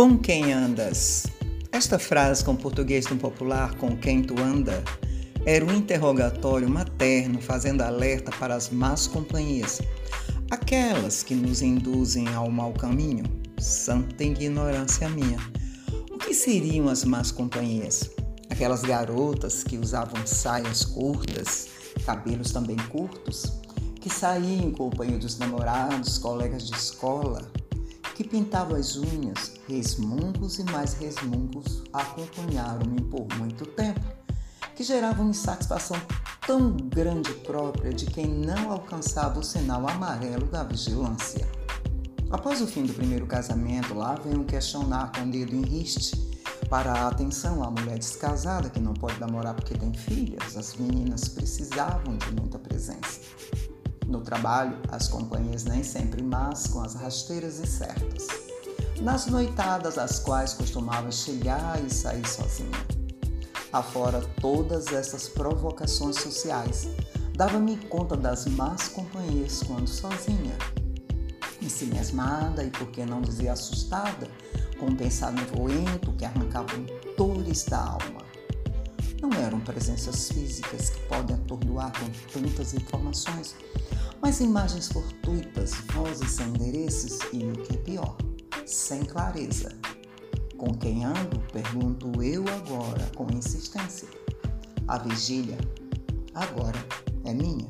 Com quem andas? Esta frase com português do popular com quem tu anda era um interrogatório materno fazendo alerta para as más companhias, aquelas que nos induzem ao mau caminho. Santa ignorância minha. O que seriam as más companhias? Aquelas garotas que usavam saias curtas, cabelos também curtos, que saíam em companhia dos namorados, colegas de escola, que pintavam as unhas, resmungos e mais resmungos acompanharam-me por muito tempo, que geravam insatisfação tão grande própria de quem não alcançava o sinal amarelo da vigilância. Após o fim do primeiro casamento, lá venho questionar com o dedo em riste para a atenção à mulher descasada que não pode namorar porque tem filhas. As meninas precisavam de muita presença. No trabalho, as companhias nem sempre más com as rasteiras incertas. Nas noitadas às quais costumava chegar e sair sozinha. Afora todas essas provocações sociais, dava-me conta das más companhias quando sozinha. Ensimesmada e, por que não dizer assustada, com um pensamento lento que arrancavam dores da alma. Não eram presenças físicas que podem atordoar com tantas informações, mas imagens fortuitas, vozes sem endereços e, o que é pior, sem clareza. Com quem ando? Pergunto eu agora com insistência. A vigília agora é minha.